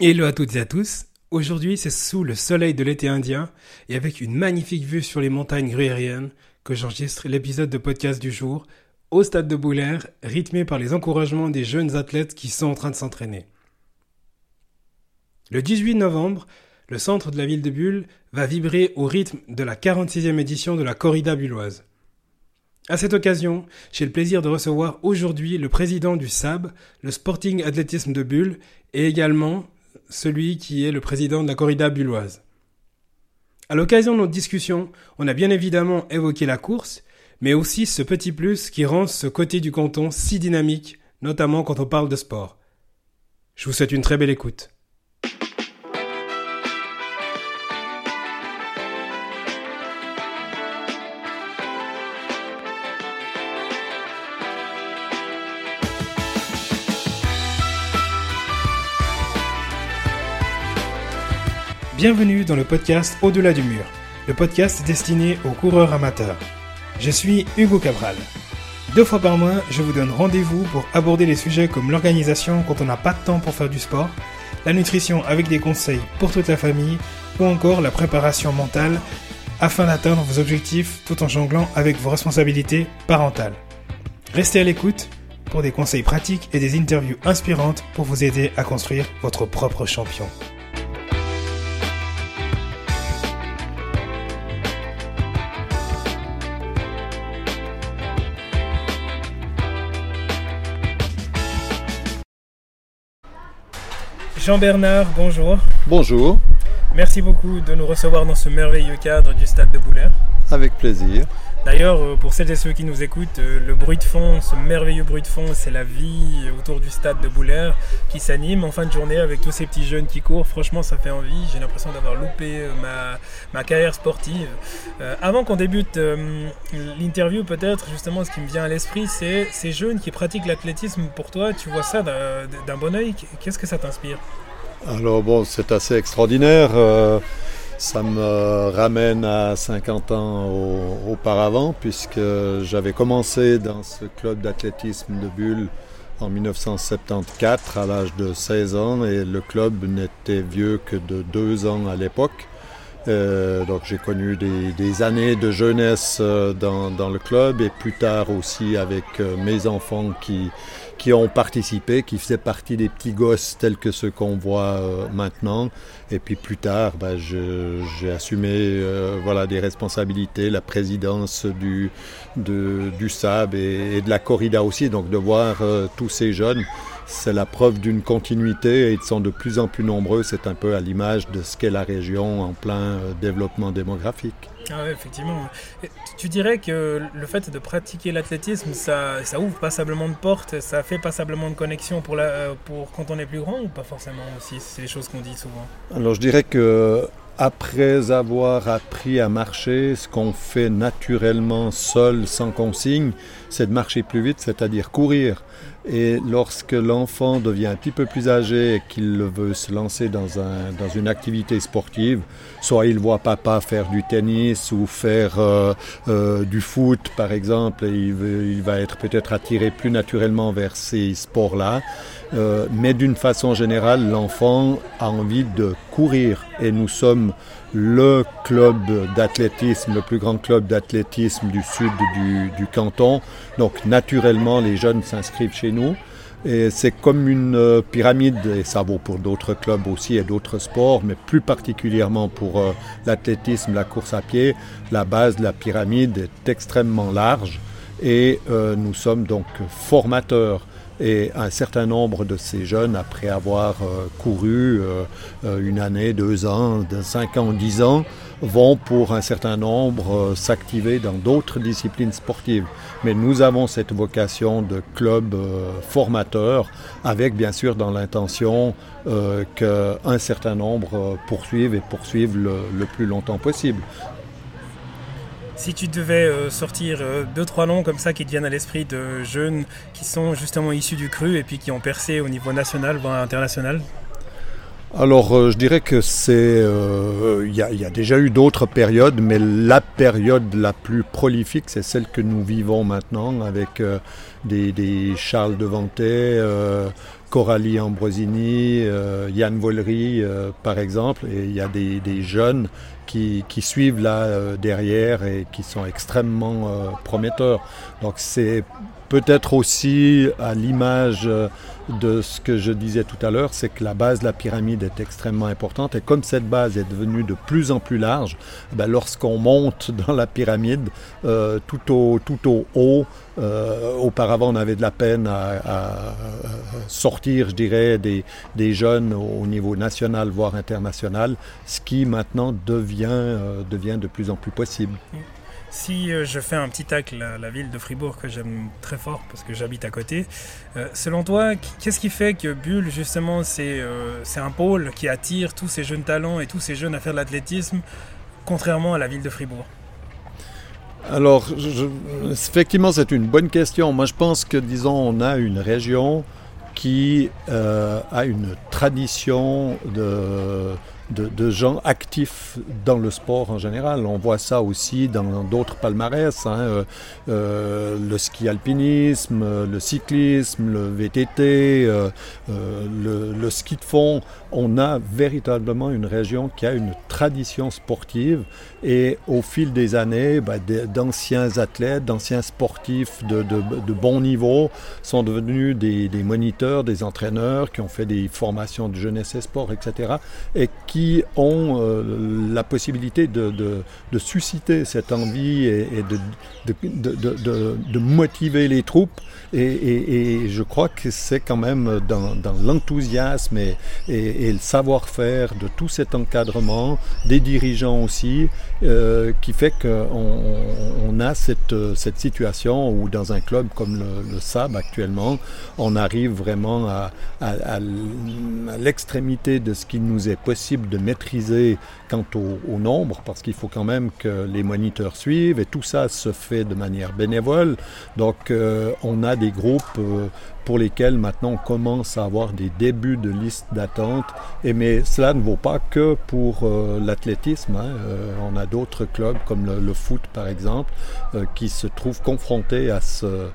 Hello à toutes et à tous. Aujourd'hui, c'est sous le soleil de l'été indien et avec une magnifique vue sur les montagnes gruériennes que j'enregistre l'épisode de podcast du jour au stade de Boulaire, rythmé par les encouragements des jeunes athlètes qui sont en train de s'entraîner. Le 18 novembre, le centre de la ville de Bulle va vibrer au rythme de la 46e édition de la corrida bulloise. À cette occasion, j'ai le plaisir de recevoir aujourd'hui le président du SAB, le Sporting Athlétisme de Bulle, et également celui qui est le président de la corrida bulloise. À l'occasion de notre discussion, on a bien évidemment évoqué la course, mais aussi ce petit plus qui rend ce côté du canton si dynamique, notamment quand on parle de sport. Je vous souhaite une très belle écoute. Bienvenue dans le podcast Au-delà du mur, le podcast destiné aux coureurs amateurs. Je suis Hugo Cabral. Deux fois par mois, je vous donne rendez-vous pour aborder les sujets comme l'organisation quand on n'a pas de temps pour faire du sport, la nutrition avec des conseils pour toute la famille, ou encore la préparation mentale afin d'atteindre vos objectifs tout en jonglant avec vos responsabilités parentales. Restez à l'écoute pour des conseils pratiques et des interviews inspirantes pour vous aider à construire votre propre champion. Jean-Bernard, bonjour. Bonjour. Merci beaucoup de nous recevoir dans ce merveilleux cadre du stade de Boulaire. Avec plaisir. D'ailleurs, euh, pour celles et ceux qui nous écoutent, euh, le bruit de fond, ce merveilleux bruit de fond, c'est la vie autour du stade de Boulaire qui s'anime en fin de journée avec tous ces petits jeunes qui courent. Franchement, ça fait envie. J'ai l'impression d'avoir loupé euh, ma, ma, carrière sportive. avant qu'on débute l'interview, peut-être, justement, ce qui me vient à l'esprit, c'est ces jeunes qui pratiquent l'athlétisme. Pour toi, tu vois ça d'un bon oeil. Qu'est-ce que ça t'inspire? Alors, bon, c'est assez extraordinaire. Ça me ramène à 50 ans auparavant, puisque j'avais commencé dans ce club d'athlétisme de Bulle en 1974 à l'âge de 16 ans et le club n'était vieux que de deux ans à l'époque. Euh, donc j'ai connu des, années de jeunesse euh, dans, le club et plus tard aussi avec euh, mes enfants qui, qui ont participé, qui faisaient partie des petits gosses tels que ceux qu'on voit maintenant. Et puis plus tard, bah, j'ai assumé voilà, des responsabilités, la présidence du, de, du SAB et, de la corrida aussi, donc de voir tous ces jeunes c'est la preuve d'une continuité et ils sont de plus en plus nombreux. C'est un peu à l'image de ce qu'est la région en plein euh, développement démographique. Ah effectivement. Tu dirais que le fait de pratiquer l'athlétisme, ça, ouvre passablement de portes, ça fait passablement de connexions pour quand on est plus grand ou pas forcément aussi? C'est les choses qu'on dit souvent. Alors je dirais que après avoir appris à marcher, ce qu'on fait naturellement seul, sans consigne, c'est de marcher plus vite, c'est-à-dire courir. Et lorsque l'enfant devient un petit peu plus âgé et qu'il veut se lancer dans, un, dans une activité sportive, soit il voit papa faire du tennis ou faire euh, euh, du foot par exemple, et il, va être peut-être attiré plus naturellement vers ces sports-là. Euh, mais d'une façon générale, l'enfant a envie de courir et nous sommes le club d'athlétisme, le plus grand club d'athlétisme du sud du, canton. Donc naturellement, les jeunes s'inscrivent chez nous. Et c'est comme une euh, pyramide, et ça vaut pour d'autres clubs aussi et d'autres sports, mais plus particulièrement pour euh, l'athlétisme, la course à pied. La base de la pyramide est extrêmement large et euh, nous sommes donc formateurs et un certain nombre de ces jeunes, après avoir euh, couru euh, euh, une année, deux ans, cinq ans, dix ans, vont pour un certain nombre s'activer dans d'autres disciplines sportives. Mais nous avons cette vocation de club formateur, avec bien sûr dans l'intention qu'un certain nombre poursuivent et poursuivent le plus longtemps possible. Si tu devais euh, sortir euh, deux, trois noms comme ça qui te viennent à l'esprit de jeunes qui sont justement issus du cru et puis qui ont percé au niveau national, voire international? Alors, euh, je dirais que c'est. Il y, a déjà eu d'autres périodes, mais la période la plus prolifique, c'est celle que nous vivons maintenant avec des, Charles Devantet, Coralie Ambrosini, Yann Vollery par exemple, et il y a des, jeunes qui, suivent là derrière et qui sont extrêmement prometteurs. Donc c'est peut-être aussi à l'image de ce que je disais tout à l'heure, c'est que la base de la pyramide est extrêmement importante et comme cette base est devenue de plus en plus large, ben lorsqu'on monte dans la pyramide euh, tout, au, tout au haut, euh, auparavant on avait de la peine à, sortir, je dirais, des, des, jeunes au niveau national, voire international, ce qui maintenant devient, euh, devient de plus en plus possible. Si euh, je fais un petit tacle à la ville de Fribourg que j'aime très fort parce que j'habite à côté, euh, selon toi, qu'est-ce qui fait que Bulle, justement, euh, c'est un pôle qui attire tous ces jeunes talents et tous ces jeunes à faire de l'athlétisme, contrairement à la ville de Fribourg? Alors, effectivement, c'est une bonne question. Moi, je pense que, disons, on a une région qui a une tradition de, de, gens actifs dans le sport en général. On voit ça aussi dans d'autres palmarès, hein, euh, euh, le ski alpinisme, le cyclisme, le VTT, euh, le, ski de fond. On a véritablement une région qui a une tradition sportive et au fil des années, bah, d'anciens athlètes, d'anciens sportifs de, bon niveau sont devenus des, des moniteurs, des entraîneurs qui ont fait des formations de jeunesse et sport, etc. ont euh, la possibilité de, susciter cette envie et, de, motiver les troupes. Et, je crois que c'est quand même dans, l'enthousiasme et, le savoir-faire de tout cet encadrement, des dirigeants aussi, euh, qui fait qu'on on a cette, situation où dans un club comme le, SAB actuellement, on arrive vraiment à l'extrémité de ce qui nous est possible de maîtriser quant au, nombre, parce qu'il faut quand même que les moniteurs suivent, et tout ça se fait de manière bénévole. Donc euh, on a des groupes euh, pour lesquels maintenant on commence à avoir des débuts de liste d'attente. Et mais cela ne vaut pas que pour euh, l'athlétisme. Hein. on a d'autres clubs comme le, foot par exemple qui se trouvent confrontés à ce,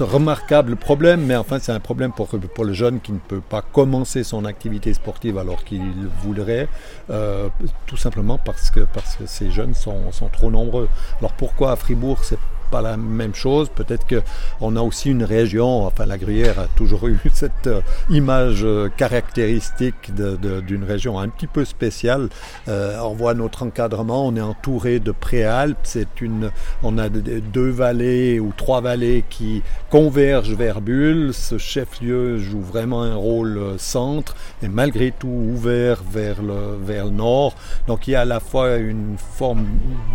remarquable problème. Mais enfin c'est un problème pour, le jeune qui ne peut pas commencer son activité sportive alors qu'il voudrait. Euh, tout simplement parce que, ces jeunes sont, sont trop nombreux. Alors pourquoi à Fribourg c'est pas la même chose. Peut-être qu'on a aussi une région, enfin la Gruyère a toujours eu cette euh, image euh, caractéristique d'une région un petit peu spéciale. Euh, on voit notre encadrement, on est entouré de préalpes, c'est une, on a deux vallées ou trois vallées qui convergent vers Bulle. Ce chef-lieu joue vraiment un rôle centre et malgré tout ouvert vers le, vers le nord. Donc il y a à la fois une forme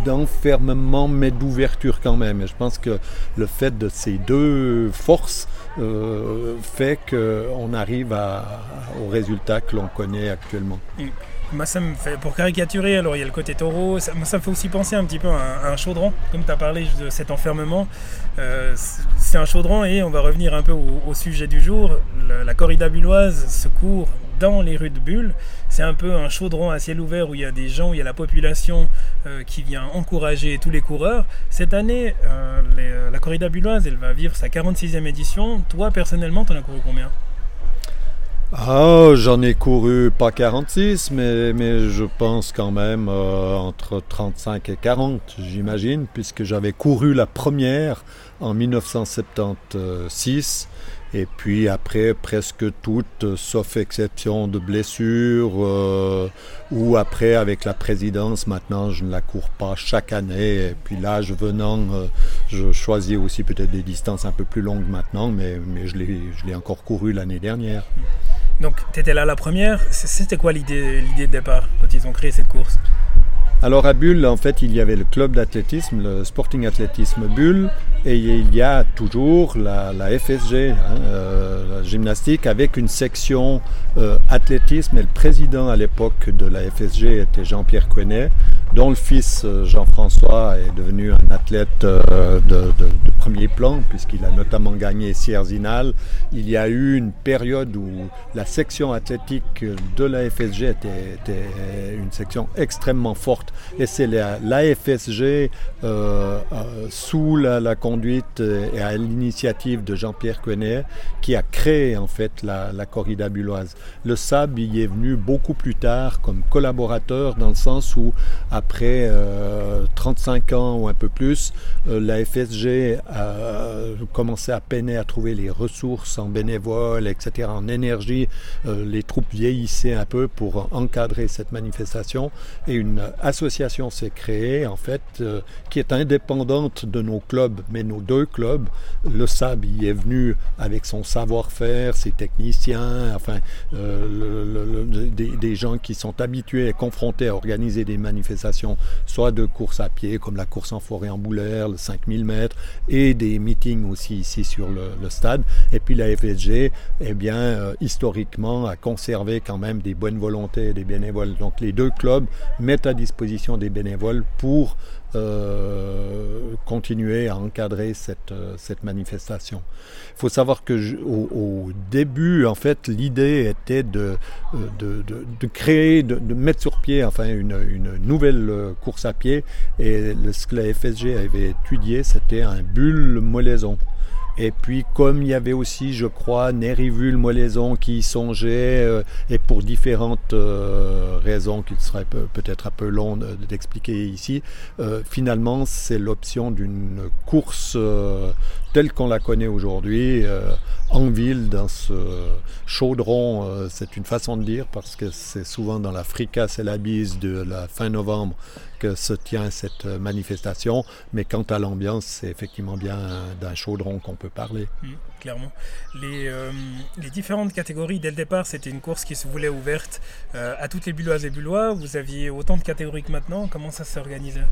d'enfermement mais d'ouverture quand même je pense que le fait de ces deux forces euh, fait qu'on arrive au résultat que l'on connaît actuellement. Moi, ça me fait, pour caricaturer, alors il y a le côté taureau, ça, ça me fait aussi penser un petit peu à un, chaudron, comme tu as parlé de cet enfermement. Euh, c'est un chaudron et on va revenir un peu au, sujet du jour. la corrida bulloise se court dans les rues de Bulle. C'est un peu un chaudron à ciel ouvert où il y a des gens, où il y a la population euh, qui vient encourager tous les coureurs. Cette année, euh, euh, la corrida bulloise, elle va vivre sa 46e édition. Toi, personnellement, tu en as couru combien? Ah, j'en ai couru pas 46, mais, mais je pense quand même entre 35 et 40, j'imagine, puisque j'avais couru la première en 1976 et puis après, presque toutes, sauf exception de blessures, euh, ou après avec la présidence, maintenant je ne la cours pas chaque année. Et puis l'âge venant, euh, je choisis aussi peut-être des distances un peu plus longues maintenant, mais, mais je l'ai encore couru l'année dernière. Donc tu étais là la première. C'était quoi l'idée de départ quand ils ont créé cette course? Alors à Bulle, en fait, il y avait le club d'athlétisme, le Sporting Athlétisme Bulle, et il y a toujours la, FSG, hein, euh, la gymnastique, avec une section euh, athlétisme. Et le président à l'époque de la FSG était Jean-Pierre Quenet. Dont le fils Jean-François est devenu un athlète de, premier plan, puisqu'il a notamment gagné Sierzinal. Il y a eu une période où la section athlétique de la FSG était, une section extrêmement forte. Et c'est la, FSG, sous la, conduite et à l'initiative de Jean-Pierre Quenet, qui a créé en fait la, la corrida. Le SAB y est venu beaucoup plus tard comme collaborateur dans le sens où après 35 euh, ans ou un peu plus, euh, la FSG a commencé à peiner à trouver les ressources en bénévoles, etc., en énergie. Euh, les troupes vieillissaient un peu pour encadrer cette manifestation et une association s'est créée en fait qui est indépendante de nos clubs, mais nos deux clubs, le SAB y est venu avec son savoir-faire, ses techniciens, enfin des, gens qui sont habitués et confrontés à organiser des manifestations, soit de course à pied, comme la course en forêt en boulaire, le 5000 mètres, et des meetings aussi ici sur le, stade. Et puis la FSG, eh bien, euh, historiquement, a conservé quand même des bonnes volontés et des bénévoles. Donc les deux clubs mettent à disposition des bénévoles pour euh, continuer à encadrer cette, euh, cette manifestation. Il faut savoir que au, début, en fait, l'idée était de, euh, créer, de, mettre sur pied enfin, une, une nouvelle course à pied. Et ce que la FSG avait étudié, c'était un bulle molaison. Et puis, comme il y avait aussi, je crois, Nérivule Molaison qui y songeait, euh, et pour différentes euh, raisons qu'il serait peut-être un peu long d'expliquer ici, euh, finalement, c'est l'option d'une course telle qu'on la connaît aujourd'hui, en ville, dans ce chaudron, c'est une façon de dire, parce que c'est souvent dans la fricasse et la bise de la fin novembre que se tient cette manifestation, mais quant à l'ambiance, c'est effectivement bien d'un chaudron qu'on peut parler. Mmh, clairement. Euh, les, différentes catégories, dès le départ, c'était une course qui se voulait ouverte euh, à toutes les Bulloises et Bullois. Vous aviez autant de catégories que maintenant. Comment ça s'organisait?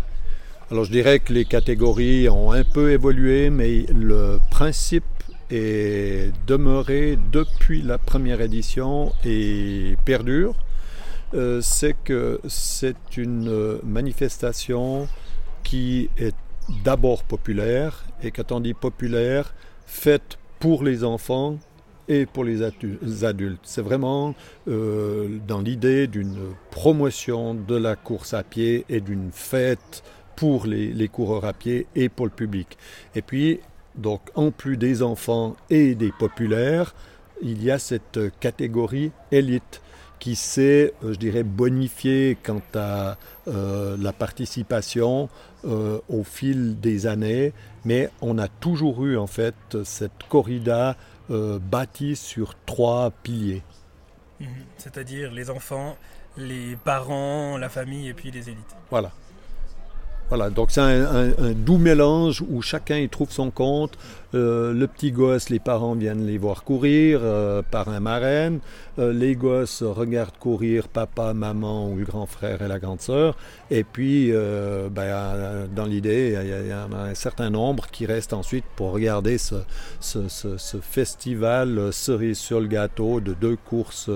Alors je dirais que les catégories ont un peu évolué, mais le principe est demeuré depuis la première édition et perdure. Euh, c'est que c'est une manifestation qui est d'abord populaire, et quand on dit populaire, faite pour les enfants et pour les adultes. C'est vraiment euh, dans l'idée d'une promotion de la course à pied et d'une fête pour les, les, coureurs à pied et pour le public. Et puis, donc, en plus des enfants et des populaires, il y a cette catégorie élite qui s'est, euh, je dirais, bonifié quant à euh, la participation euh, au fil des années, mais on a toujours eu en fait cette corrida bâtie sur trois piliers. Mhm. C'est-à-dire les enfants, les parents, la famille et puis les élites. Voilà. Voilà, donc c'est un, doux mélange où chacun y trouve son compte. Euh, le petit gosse, les parents viennent les voir courir euh, par un marraine. Euh, les gosses regardent courir papa, maman ou le grand frère et la grande sœur. Et puis, ben, dans l'idée, il y, en a un certain nombre qui restent ensuite pour regarder ce, ce festival cerise sur le gâteau de deux courses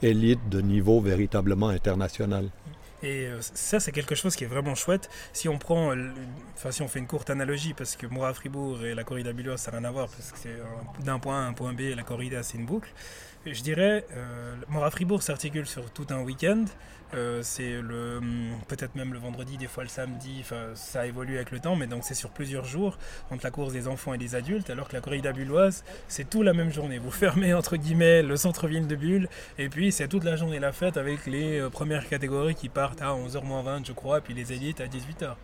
élites de niveau véritablement international. Et euh, ça, c'est quelque chose qui est vraiment chouette. Si on prend, enfin, si on fait une courte analogie, parce que Moura Fribourg et la corrida Bullois, ça n'a rien à voir, parce que c'est d'un point A à un point B, la corrida, c'est une boucle. Je dirais, euh, Mora Fribourg s'articule sur tout un week-end. Euh, c'est le hum, peut-être même le vendredi, des fois le samedi. Enfin, ça évolue avec le temps, mais donc c'est sur plusieurs jours entre la course des enfants et des adultes. Alors que la corrida bulloise, c'est tout la même journée. Vous fermez entre guillemets le centre-ville de Bulle, et puis c'est toute la journée la fête avec les euh, premières catégories qui partent à 11h20, je crois, et puis les élites à 18h.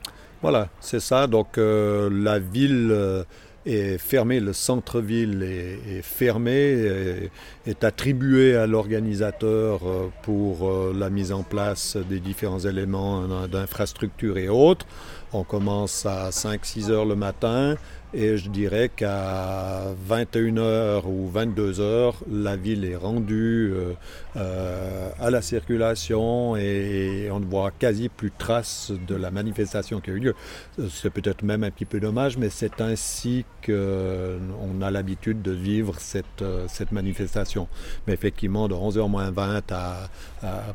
Voilà, c'est ça. Donc euh, la ville est fermé, le centre-ville est, fermé, est, attribué à l'organisateur euh, pour euh, la mise en place des différents éléments d'infrastructure et autres. On commence à 5-6 heures le matin Et je dirais qu'à 21h ou 22h, la ville est rendue euh, euh, à la circulation et on ne voit quasi plus de traces de la manifestation qui a eu lieu. C'est peut-être même un petit peu dommage, mais c'est ainsi qu'on a l'habitude de vivre cette, cette manifestation. Mais effectivement, de 11h moins 20 à,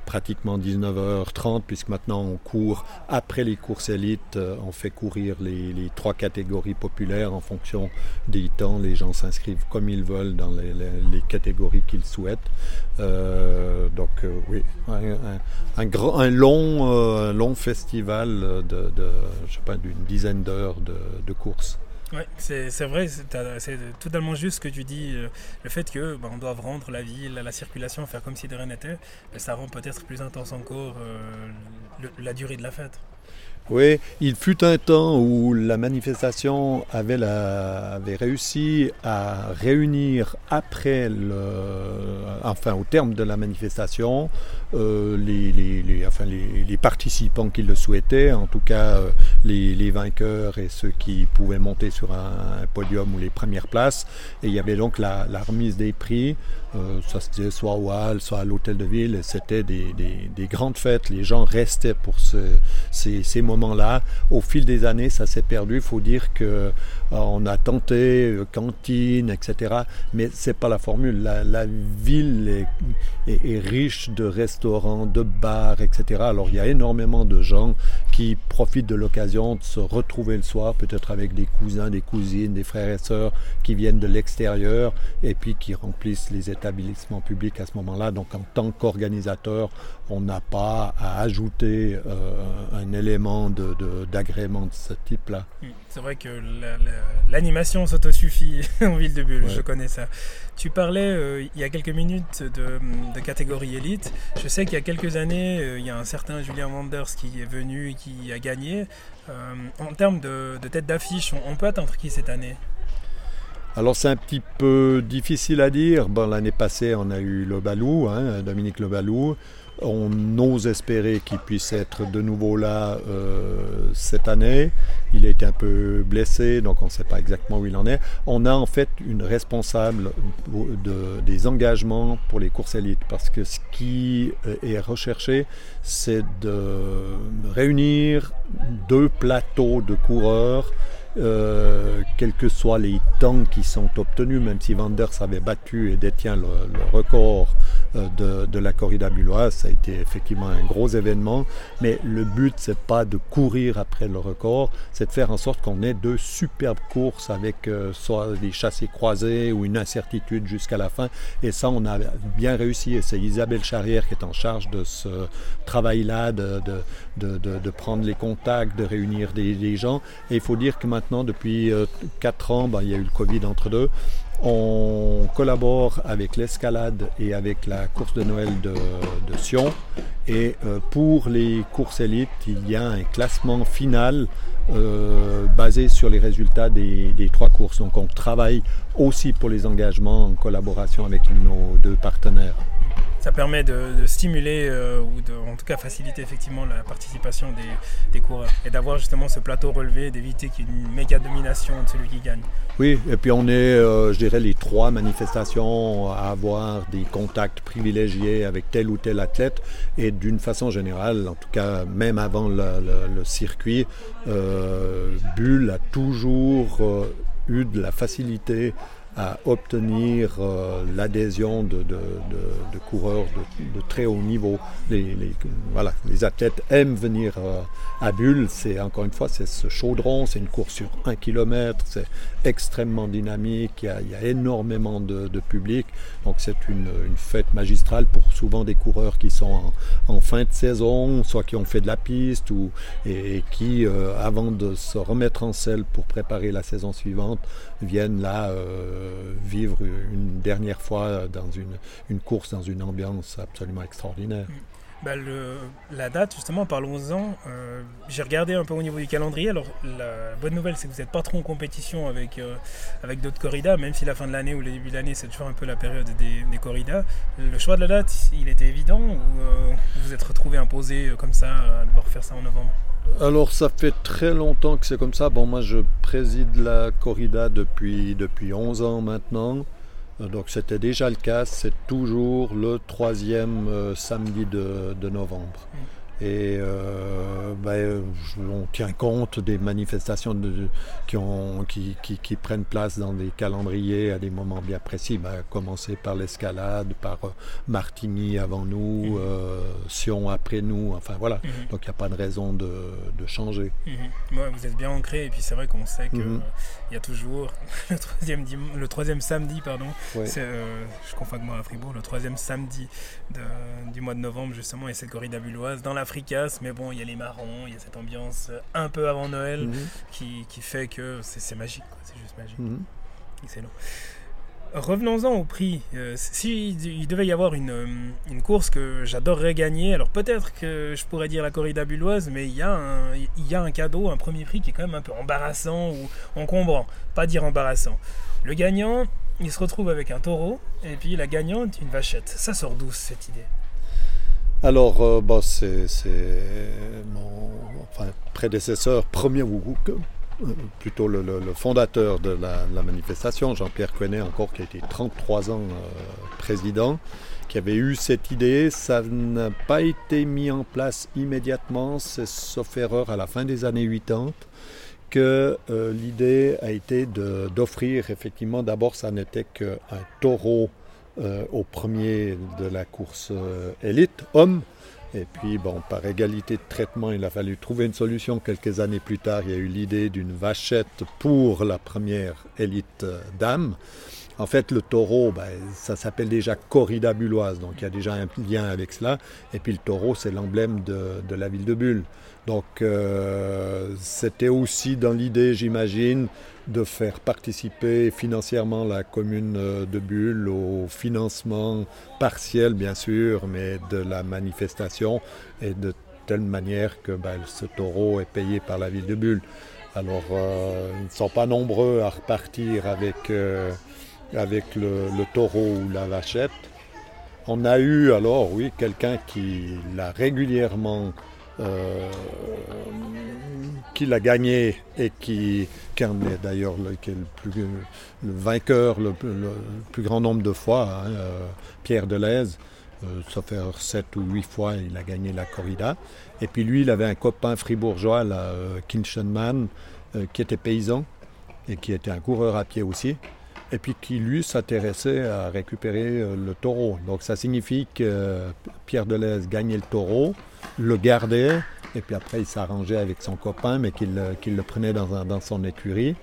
pratiquement 19h30, puisque maintenant on court après les courses élites, on fait courir les, trois catégories populaires en fonction des temps. Les gens s'inscrivent comme ils veulent dans les, catégories qu'ils souhaitent. Euh, donc euh, oui, un, long, euh, long festival de, je sais d'une dizaine d'heures de, courses. Oui, c'est vrai, c'est totalement juste ce que tu dis. Le fait que ben, on doit rendre la ville, la circulation, faire comme si de rien n'était, ben, ça rend peut-être plus intense encore la durée de la fête. Oui, il fut un temps où la manifestation avait, la, avait réussi à réunir après le, enfin au terme de la manifestation, euh, les, les, enfin, les, participants qui le souhaitaient, en tout cas euh, les, vainqueurs et ceux qui pouvaient monter sur un, podium ou les premières places. Et il y avait donc la, remise des prix. Euh, ça se disait soit au Hall, soit à l'hôtel de ville. C'était des, des, grandes fêtes. Les gens restaient pour ce, ces, moments-là. Au fil des années, ça s'est perdu. Il faut dire que on a tenté cantine, etc. Mais c'est pas la formule. La, ville est, riche de restaurants, de bars, etc. Alors il y a énormément de gens qui profitent de l'occasion de se retrouver le soir, peut-être avec des cousins, des cousines, des frères et sœurs qui viennent de l'extérieur et puis qui remplissent les établissements publics à ce moment-là. Donc en tant qu'organisateur, on n'a pas à ajouter euh, un élément d'agrément de, de, ce type-là. Hmm. C'est vrai que l'animation s'autosuffit en ville de Bulle, je connais ça. Tu parlais euh, il y a quelques minutes de, catégorie élite. Je sais qu'il y a quelques années, euh, il y a un certain Julien Wanders qui est venu et qui a gagné. en termes de, tête d'affiche, on, peut attendre qui cette année? Alors c'est un petit peu difficile à dire. Bon, L'année passée, on a eu Lobalou, hein, Dominique Lobalou. On ose espérer qu'il puisse être de nouveau là euh, cette année. Il a été un peu blessé, donc on ne sait pas exactement où il en est. On a en fait une responsable de, des engagements pour les courses élites, parce que ce qui est recherché, c'est de réunir deux plateaux de coureurs euh, quels que soient les temps qui sont obtenus, même si Vanders avait battu et détient le, record euh, de, la corrida bulloise, ça a été effectivement un gros événement. Mais le but, c'est pas de courir après le record, c'est de faire en sorte qu'on ait deux superbes courses avec euh, soit des chassés croisés ou une incertitude jusqu'à la fin. Et ça, on a bien réussi. Et c'est Isabelle Charrière qui est en charge de ce travail-là, de, de, prendre les contacts, de réunir des, gens. Et il faut dire que maintenant, depuis 4 euh, ans, ben, il y a eu le Covid entre deux. On collabore avec l'escalade et avec la course de Noël de, Sion. Et euh, pour les courses élites, il y a un classement final euh, basé sur les résultats des, trois courses. Donc on travaille aussi pour les engagements en collaboration avec nos deux partenaires ça permet de, stimuler euh, ou de, en tout cas faciliter effectivement la participation des, coureurs et d'avoir justement ce plateau relevé, d'éviter qu'il y ait une méga domination de celui qui gagne. Oui, et puis on est, euh, je dirais, les trois manifestations à avoir des contacts privilégiés avec tel ou tel athlète et d'une façon générale, en tout cas même avant le, circuit, euh, Bull a toujours eu de la facilité à obtenir euh, l'adhésion de, de, coureurs de, très haut niveau. Les, athlètes aiment venir euh, à Bulle. C'est encore une fois, c'est ce chaudron, c'est une course sur un kilomètre, extrêmement dynamique, il y a, a énormément de, public. Donc c'est une, fête magistrale pour souvent des coureurs qui sont en, fin de saison, soit qui ont fait de la piste ou et, qui, euh, avant de se remettre en selle pour préparer la saison suivante, viennent là. Euh, vivre une dernière fois dans une, course dans une ambiance absolument extraordinaire. Bah, la date, justement, parlons-en. Euh, j'ai regardé un peu au niveau du calendrier. Alors, la bonne nouvelle, c'est que vous n'êtes pas trop en compétition avec, euh, avec d'autres corridas, même si la fin de l'année ou le début de l'année, c'est toujours un peu la période des, corridas. Le choix de la date, il était évident ou vous vous êtes retrouvé imposé comme ça à devoir faire ça en novembre? Alors ça fait très longtemps que c'est comme ça. Bon, moi je préside la corrida depuis, depuis 11 ans maintenant. Donc c'était déjà le cas. C'est toujours le troisième euh, samedi de, novembre. Et euh, ben, on tient compte des manifestations qui, ont, qui, qui, prennent place dans des calendriers à des moments bien précis. Ben, commencer par l'escalade, par euh, Martigny avant nous, mhm. euh, Sion après nous. Enfin voilà. Mhm. Donc il n'y a pas de raison de, de changer. Mhm. vous êtes bien ancré et puis c'est vrai qu'on sait qu'il il y a toujours le troisième, le troisième samedi, pardon. je confonds avec moi à Fribourg, le troisième samedi du mois de novembre justement et cette corrida bulloise dans la fricasse, mais bon, il y a les marrons, il y a cette ambiance euh, un peu avant Noël mhm. qui, qui, fait que c'est magique, c'est juste magique. Mhm. Excellent. Revenons-en au prix. Euh, S'il il devait y avoir une, euh, une course que j'adorerais gagner, alors peut-être que je pourrais dire la corrida bulloise, mais il y, a un, il y a un cadeau, un premier prix qui est quand même un peu embarrassant ou encombrant. Pas dire embarrassant. Le gagnant, il se retrouve avec un taureau, et puis la gagnante, une vachette. Ça sort d'où cette idée? Alors, euh, bah, c'est mon prédécesseur, premier ou euh, plutôt le, fondateur de la, manifestation, Jean-Pierre Quenet, encore qui a été 33 ans euh, président, qui avait eu cette idée. Ça n'a pas été mis en place immédiatement, c'est sauf erreur à la fin des années 80 que l'idée a été d'offrir effectivement, d'abord ça n'était qu'un taureau euh, au premier de la course euh, élite, homme. Et puis, bon, par égalité de traitement, il a fallu trouver une solution. Quelques années plus tard, il y a eu l'idée d'une vachette pour la première élite euh, dame. En fait, le taureau, ben, ça s'appelle déjà corrida bulloise, donc il y a déjà un lien avec cela. Et puis le taureau, c'est l'emblème de, la ville de Bulle. Donc c'était aussi dans l'idée, j'imagine, de faire participer financièrement la commune euh, de Bulle au financement partiel, bien sûr, mais de la manifestation et de telle manière que ben, ce taureau est payé par la ville de Bulle. Alors, euh, ils ne sont pas nombreux à repartir avec, euh, avec le, taureau ou la vachette. On a eu alors, oui, quelqu'un qui l'a régulièrement qui l'a gagné et qui, qui en est d'ailleurs le, le, vainqueur le, plus grand nombre de fois, hein, euh, Pierre Deleuze. Euh, ça fait sept ou huit fois, il a gagné la corrida. Et puis lui, il avait un copain fribourgeois, là, euh, euh, qui était paysan et qui était un coureur à pied aussi. Et puis qui, lui, s'intéressait à récupérer le taureau. Donc ça signifie que Pierre Deleuze gagnait le taureau, le gardait, et puis après, il s'arrangeait avec son copain, mais qu'il le prenait dans, dans son écurie.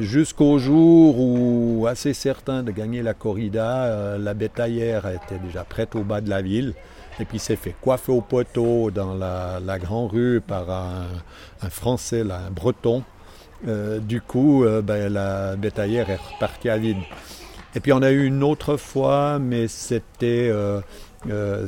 Jusqu'au jour où, assez certain de gagner la corrida, euh, la bétaillère était déjà prête au bas de la ville. Et puis s'est fait coiffer au poteau dans la, la grande rue par un, Français, un Breton. Euh, du coup, euh, ben, la bétaillère est repartie à vide. Et puis on a eu une autre fois, mais c'était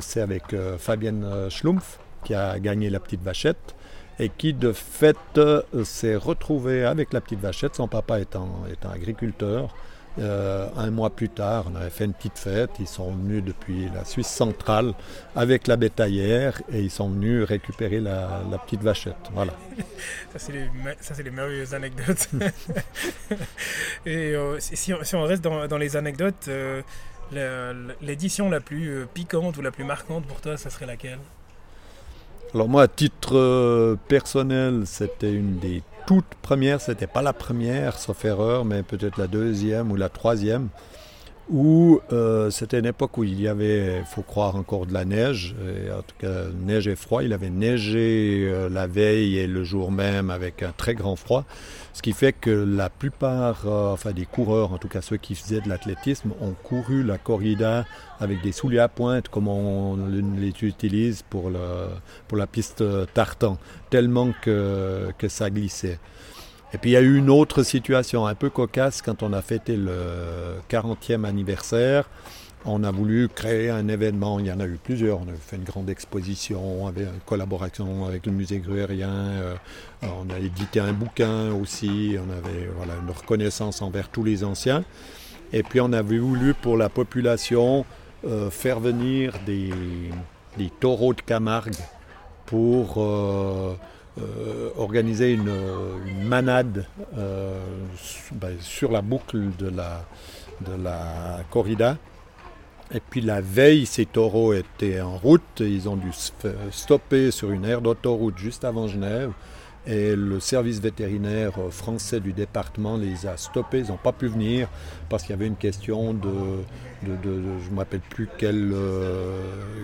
c'est avec Fabienne Schlumpf qui a gagné la petite vachette et qui de fait euh, s'est retrouvé avec la petite vachette, son papa étant agriculteur. Euh, un mois plus tard, on avait fait une petite fête. Ils sont venus depuis la Suisse centrale avec la bétaillère et ils sont venus récupérer la, petite vachette. Voilà. ça, c'est les, merveilleuses anecdotes. et euh, si, on, reste dans, les anecdotes, l'édition la plus piquante ou la plus marquante pour toi, ça serait laquelle? Alors moi, à titre euh, personnel, c'était une des toutes premières, c'était pas la première, sauf erreur, mais peut-être la deuxième ou la troisième où euh, c'était une époque où il y avait, faut croire, encore de la neige, en tout cas neige et froid. Il avait neigé euh, la veille et le jour même avec un très grand froid, ce qui fait que la plupart, euh, enfin des coureurs, en tout cas ceux qui faisaient de l'athlétisme, ont couru la corrida avec des souliers à pointe comme on les utilise pour, le, pour la piste tartan, tellement que, que ça glissait. Et puis il y a eu une autre situation un peu cocasse quand on a fêté le 40e anniversaire. On a voulu créer un événement, il y en a eu plusieurs. On a fait une grande exposition, on avait une collaboration avec le musée gruérien, euh, on a édité un bouquin aussi, on avait une reconnaissance envers tous les anciens. Et puis on avait voulu pour la population euh, faire venir des, taureaux de Camargue pour... Euh, organiser une, manade ben, sur la boucle de la, de la corrida. Et puis la veille, ces taureaux étaient en route, ils ont dû stopper sur une aire d'autoroute juste avant Genève. Et le service vétérinaire français du département les a stoppés, ils n'ont pas pu venir parce qu'il y avait une question de, je ne me rappelle plus quelle, euh,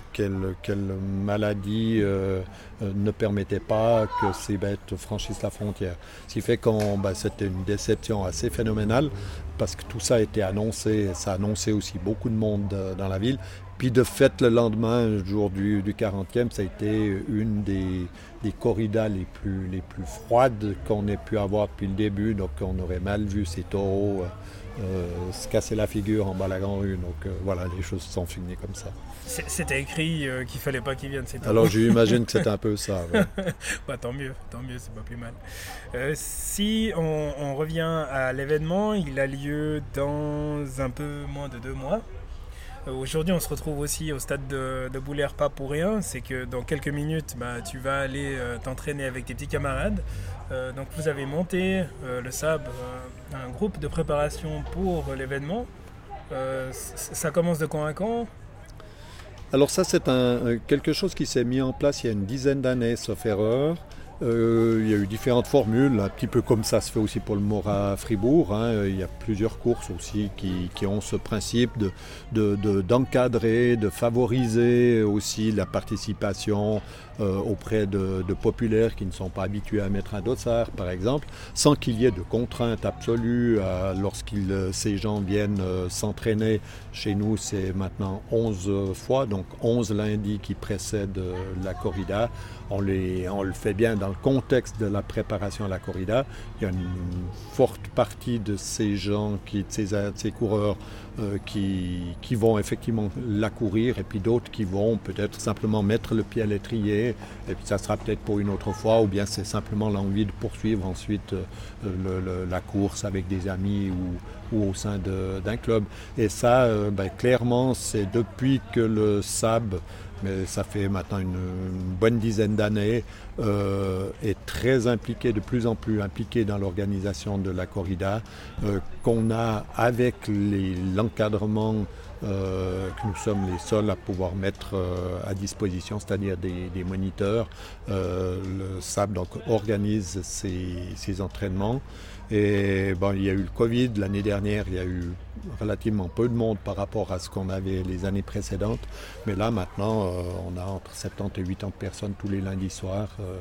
maladie euh, euh, ne permettait pas que ces bêtes franchissent la frontière. Ce qui fait que bah, c'était une déception assez phénoménale parce que tout ça a été annoncé, ça a annoncé aussi beaucoup de monde dans la ville. Puis de fait, le lendemain, le jour du, 40e, ça a été une des, corridas les plus, les plus froides qu'on ait pu avoir depuis le début. Donc on aurait mal vu ces taureaux euh, euh, se casser la figure en bas la grande rue. Donc euh, voilà, les choses se sont finies comme ça. C'était écrit qu'il fallait pas qu'ils viennent. Alors j'imagine que c'est un peu ça. bah, tant mieux, tant mieux, c'est pas plus mal. si on, on revient à l'événement, il a lieu dans un peu moins de deux mois. Euh, aujourd'hui, on se retrouve aussi au stade de, de pas pour rien. C'est que dans quelques minutes, bah, tu vas aller euh, t'entraîner avec tes petits camarades. Euh, donc, vous avez monté le SAB, un groupe de préparation pour l'événement. ça commence de quand à quand? Alors, ça, c'est quelque chose qui s'est mis en place il y a une dizaine d'années, sauf erreur. Euh, il y a eu différentes formules, un petit peu comme ça se fait aussi pour le Mora Fribourg. Hein. Il y a plusieurs courses aussi qui, ont ce principe d'encadrer, de, de, favoriser aussi la participation euh, auprès de, populaires qui ne sont pas habitués à mettre un dossard, par exemple, sans qu'il y ait de contraintes absolues euh, lorsqu'ils, ces gens viennent s'entraîner. Chez nous, c'est maintenant 11 fois, donc 11 lundis qui précèdent la corrida. On, le fait bien dans le contexte de la préparation à la corrida, il y a une forte partie de ces gens, qui, de ces coureurs euh, qui, qui, vont effectivement la courir et puis d'autres qui vont peut-être simplement mettre le pied à l'étrier et puis ça sera peut-être pour une autre fois ou bien c'est simplement l'envie de poursuivre ensuite euh, la course avec des amis ou, ou au sein d'un club. Et ça, euh, ben, clairement, c'est depuis que le SAB mais ça fait maintenant une, bonne dizaine d'années, euh, est très impliqué, de plus en plus impliqué dans l'organisation de la corrida, euh, qu'on a avec l'encadrement euh, que nous sommes les seuls à pouvoir mettre à disposition, c'est-à-dire des, moniteurs. le SAB donc, organise ces entraînements. Et il y a eu le Covid l'année dernière, il y a eu relativement peu de monde par rapport à ce qu'on avait les années précédentes. Mais là, maintenant, euh, on a entre 70 et 80 personnes tous les lundis soirs. Euh,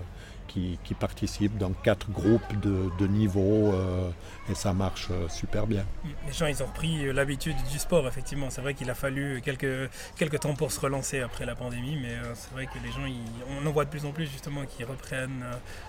qui, participent dans quatre groupes de, de niveaux euh, et ça marche euh, super bien. Les gens, ils ont pris euh, l'habitude du sport, effectivement. C'est vrai qu'il a fallu quelques, quelques temps pour se relancer après la pandémie, mais c'est vrai que les gens, on en voit de plus en plus justement qui reprennent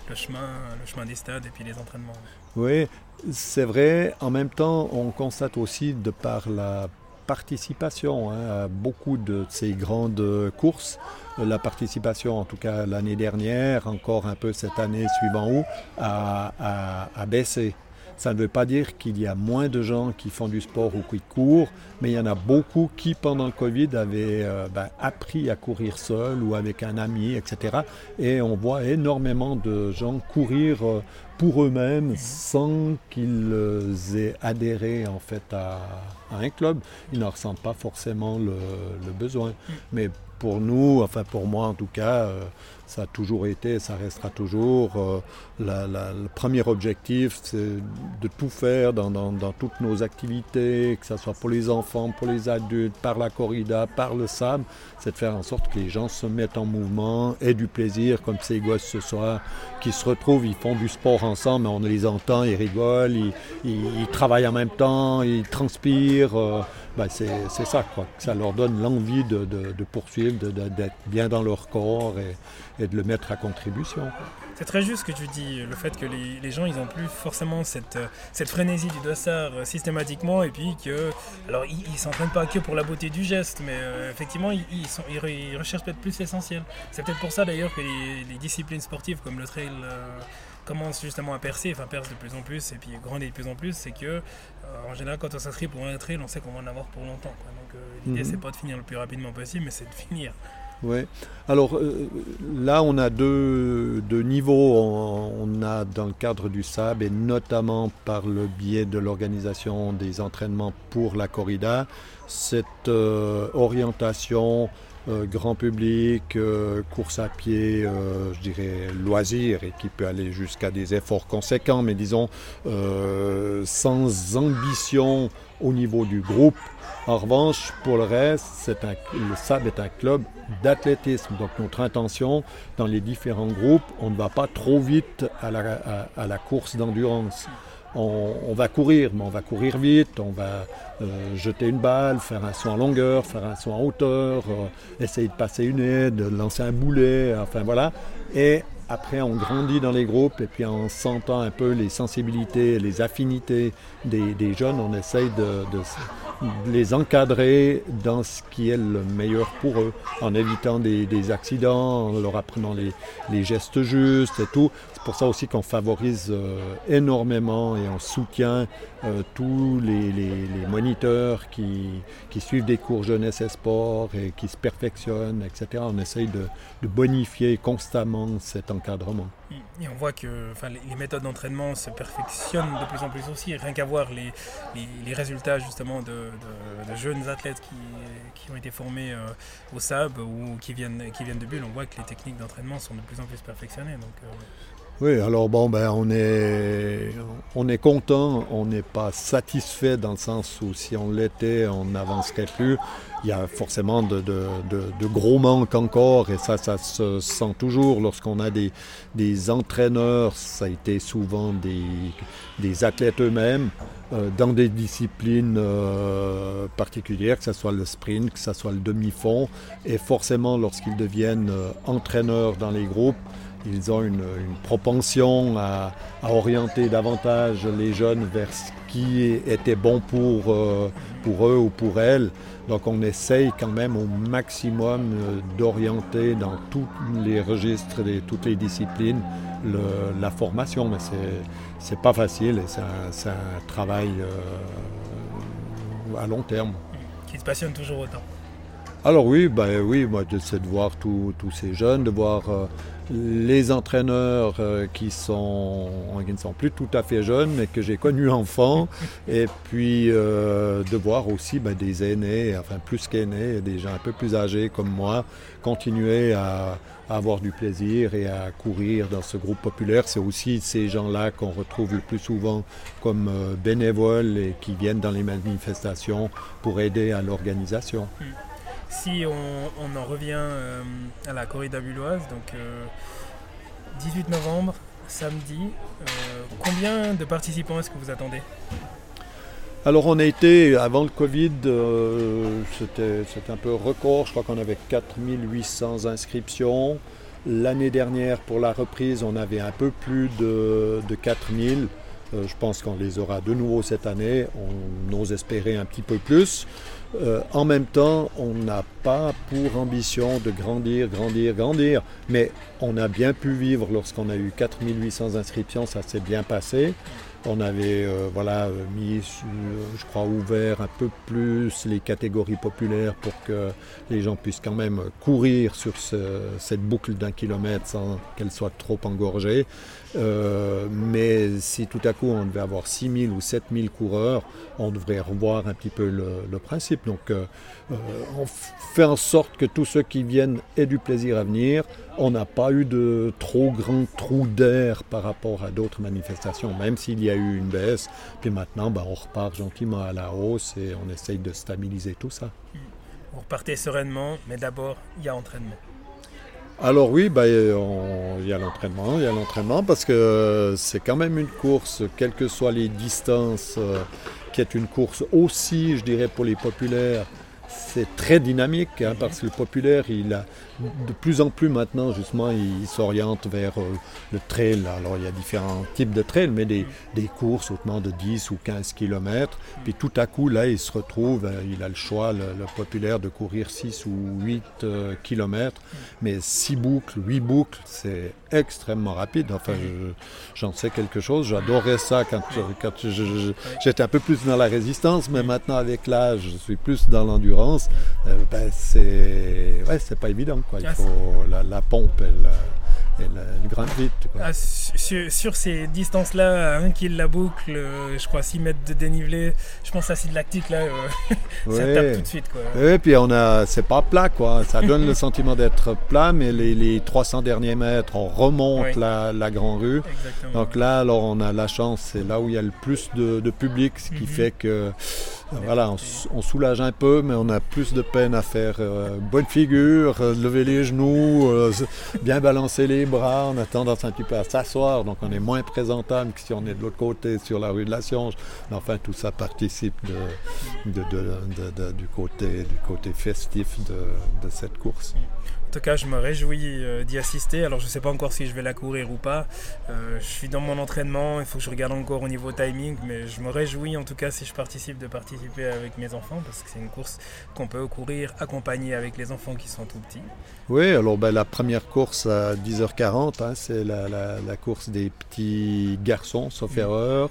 le chemin, le chemin des stades et puis les entraînements. Oui, c'est vrai. En même temps, on constate aussi de par la participation hein, à beaucoup de ces grandes courses. La participation, en tout cas l'année dernière, encore un peu cette année suivant où, a, baissé. Ça ne veut pas dire qu'il y a moins de gens qui font du sport ou qui courent, mais il y en a beaucoup qui, pendant le Covid, avaient euh, ben, appris à courir seul ou avec un ami, etc. Et on voit énormément de gens courir euh, pour eux-mêmes sans qu'ils aient adhéré en fait à, un club. Ils n'en ressentent pas forcément le, besoin. Mais pour nous, enfin pour moi en tout cas, euh, ça a toujours été, ça restera toujours. Euh, le premier objectif, c'est de tout faire dans, toutes nos activités, que ce soit pour les enfants, pour les adultes, par la corrida, par le sable, c'est de faire en sorte que les gens se mettent en mouvement, aient du plaisir, comme ces gosses ce soir, qui se retrouvent, ils font du sport ensemble, on les entend, ils rigolent, ils, travaillent en même temps, ils transpirent. Euh, ben, c'est ça, quoi. Ça leur donne l'envie de, poursuivre, d'être bien dans leur corps de le mettre à contribution. C'est très juste ce que tu dis, le fait que les, gens, ils n'ont plus forcément cette, cette frénésie du dossard euh, systématiquement, et puis que, alors ils ne s'entraînent pas que pour la beauté du geste, mais euh, effectivement, ils, sont, ils, recherchent peut-être plus l'essentiel. C'est peut-être pour ça d'ailleurs que les, disciplines sportives comme le trail... Euh, commence justement à percer, enfin perce de plus en plus et puis grandir de plus en plus, c'est que euh, en général quand on s'inscrit pour un trail, on sait qu'on va en avoir pour longtemps. Donc euh, l'idée mhm. c'est pas de finir le plus rapidement possible, mais c'est de finir. Oui. Alors euh, là, on a deux, niveaux. On, a dans le cadre du SAB et notamment par le biais de l'organisation des entraînements pour la corrida, cette euh, orientation euh, grand public, course à pied, je dirais loisir, et qui peut aller jusqu'à des efforts conséquents, mais disons sans ambition au niveau du groupe. En revanche, pour le reste, le SAB est un club d'athlétisme. Donc notre intention dans les différents groupes, on ne va pas trop vite à la, course d'endurance. On, va courir, mais on va courir vite, on va euh, jeter une balle, faire un saut en longueur, faire un saut en hauteur, euh, essayer de passer une aide, lancer un boulet, enfin voilà. Et après, on grandit dans les groupes et puis en sentant un peu les sensibilités, les affinités des, jeunes, on essaye de, les encadrer dans ce qui est le meilleur pour eux, en évitant des, accidents, en leur apprenant les, gestes justes et tout. C'est pour ça aussi qu'on favorise euh, énormément et on soutient euh, tous les, moniteurs qui, suivent des cours jeunesse et sport et qui se perfectionnent, etc. On essaye de, bonifier constamment cet encadrement. Et on voit que les méthodes d'entraînement se perfectionnent de plus en plus aussi. Rien qu'à voir les, résultats justement de, jeunes athlètes qui, ont été formés euh, au SAB ou qui viennent, de Bulle, on voit que les techniques d'entraînement sont de plus en plus perfectionnées. Oui, alors bon, ben, on est, on est content, on n'est pas satisfait dans le sens où si on l'était, on n'avancerait plus. Il y a forcément de, gros manques encore et ça, ça se sent toujours lorsqu'on a des, entraîneurs, ça a été souvent des, des athlètes eux-mêmes euh, dans des disciplines euh, particulières, que ce soit le sprint, que ce soit le demi-fond. Et forcément, lorsqu'ils deviennent euh, entraîneurs dans les groupes, ils ont une, propension à, orienter davantage les jeunes vers ce qui était bon pour, euh, pour eux ou pour elles. Donc on essaye quand même au maximum euh, d'orienter dans tous les registres et toutes les disciplines la formation, mais c'est pas facile et c'est un, travail euh, à long terme. Qui se passionne toujours autant. Alors oui, ben oui, moi c'est de voir tous ces jeunes, de voir les entraîneurs euh, qui, sont, qui ne sont plus tout à fait jeunes, mais que j'ai connus enfants, et puis euh, de voir aussi ben, des aînés, enfin plus qu'aînés, des gens un peu plus âgés comme moi, continuer à, avoir du plaisir et à courir dans ce groupe populaire. C'est aussi ces gens-là qu'on retrouve le plus souvent comme euh, bénévoles et qui viennent dans les manifestations pour aider à l'organisation. Hmm. Si on, en revient euh, à la corrida bulloise, donc 18 euh, novembre, samedi, euh, combien de participants est-ce que vous attendez? Alors on a été, avant le Covid, c'était un peu record, je crois qu'on avait 4800 inscriptions. L'année dernière, pour la reprise, on avait un peu plus de, de 4000. je pense qu'on les aura de nouveau cette année. On ose espérer un petit peu plus. Euh, en même temps, on n'a pas pour ambition de grandir, grandir, grandir, mais on a bien pu vivre lorsqu'on a eu 4800 inscriptions, ça s'est bien passé. On avait euh, voilà, mis, je crois, ouvert un peu plus les catégories populaires pour que les gens puissent quand même courir sur cette boucle d'un kilomètre sans qu'elle soit trop engorgée. Euh, mais si tout à coup on devait avoir 6000 ou 7000 coureurs, on devrait revoir un petit peu le, principe. Donc euh, on fait en sorte que tous ceux qui viennent aient du plaisir à venir. On n'a pas eu de trop grand trou d'air par rapport à d'autres manifestations, même s'il y a eu une baisse. Puis maintenant, ben, on repart gentiment à la hausse et on essaye de stabiliser tout ça. Vous repartez sereinement, mais d'abord, il y a entraînement. Alors oui, ben, il y a l'entraînement, il y a l'entraînement parce que c'est quand même une course, quelles que soient les distances, euh, qui est une course aussi, je dirais, pour les populaires, c'est très dynamique hein, parce que le populaire, il a de plus en plus maintenant, justement, il, s'oriente vers euh, le trail. Alors, il y a différents types de trail, mais des, courses autrement de 10 ou 15 km. Puis tout à coup, là, il se retrouve, euh, il a le choix, le, populaire, de courir 6 ou 8 euh, km. Mais 6 boucles, 8 boucles, c'est extrêmement rapide. Enfin, j'en sais quelque chose. J'adorais ça quand, quand j'étais un peu plus dans la résistance, mais maintenant, avec l'âge, je suis plus dans l'endurance ben, c'est ouais, c'est pas évident. Quoi. Il Ah, faut la, la pompe, elle, elle, elle grimpe vite. quoi. Ah, sur, sur ces distances-là, à 1 kg la boucle, euh, je crois 6 mètres de dénivelé, je pense à Sid Lactique, là, euh, ça tape tout de suite. Quoi. Et puis on a, c'est pas plat quoi. Ça donne le sentiment d'être plat, mais les, les 300 derniers mètres, on remonte Oui. la, la Grand Rue. Exactement. Donc là, alors on a la chance, c'est là où il y a le plus de, de public, ce qui Mhm. fait que euh, voilà, on, soulage un peu, mais on a plus de peine à faire euh, bonne figure, euh, lever les genoux, euh, bien balancer les bras. On a tendance un petit peu à s'asseoir, donc on est moins présentable que si on est de l'autre côté sur la rue de la Science. Mais enfin, tout ça participe du, côté, du côté festif de cette course. En tout cas, je me réjouis euh, d'y assister. Alors, je ne sais pas encore si je vais la courir ou pas. Euh, je suis dans mon entraînement, il faut que je regarde encore au niveau timing, mais je me réjouis en tout cas si je participe de participer avec mes enfants, parce que c'est une course qu'on peut courir accompagnée avec les enfants qui sont tout petits. Oui, alors ben, la première course à 10h40, hein, c'est la, la- la course des petits garçons, sauf erreur,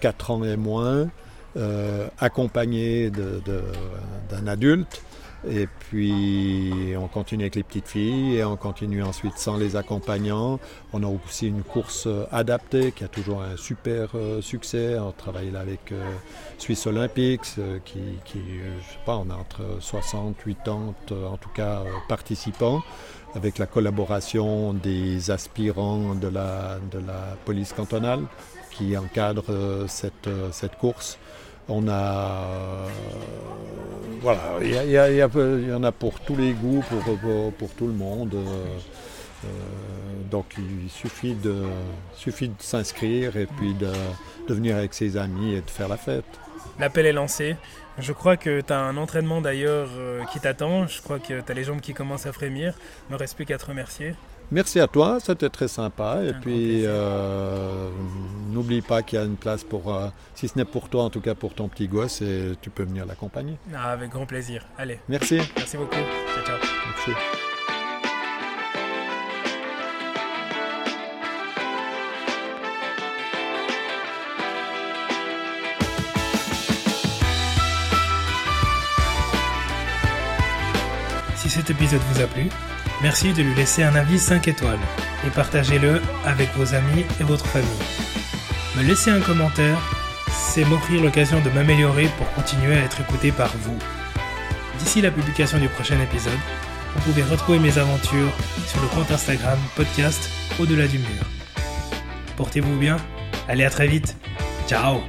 4 ans et moins, euh, accompagnés d'un adulte. Et puis on continue avec les petites filles et on continue ensuite sans les accompagnants. On a aussi une course euh, adaptée qui a toujours un super euh, succès. On travaille là avec euh, Suisse Olympics qui, qui, je sais pas, on a entre 60, 80 euh, en tout cas participants avec la collaboration des aspirants de la, police cantonale qui euh, cette course. On a. voilà, il y, en a pour tous les goûts, pour, tout le monde. euh, euh, donc il suffit de, s'inscrire et puis de venir avec ses amis et de faire la fête. L'appel est lancé. Je crois que tu as un entraînement d'ailleurs euh, qui t'attend. Je crois que tu as les jambes qui commencent à frémir. Il me reste plus qu'à te remercier. Merci à toi, c'était très sympa. Et Un puis euh, n'oublie pas qu'il y a une place pour, euh, si ce n'est pour toi, en tout cas pour ton petit gosse, et tu peux venir l'accompagner. Ah, avec grand plaisir. Allez, Merci. merci beaucoup. Ciao, ciao. Merci. Cet épisode vous a plu, merci de lui laisser un avis 5 étoiles et partagez-le avec vos amis et votre famille. Me laisser un commentaire, c'est m'offrir l'occasion de m'améliorer pour continuer à être écouté par vous. D'ici la publication du prochain épisode, vous pouvez retrouver mes aventures sur le compte Instagram podcast Au-delà du mur. Portez-vous bien, allez à très vite, ciao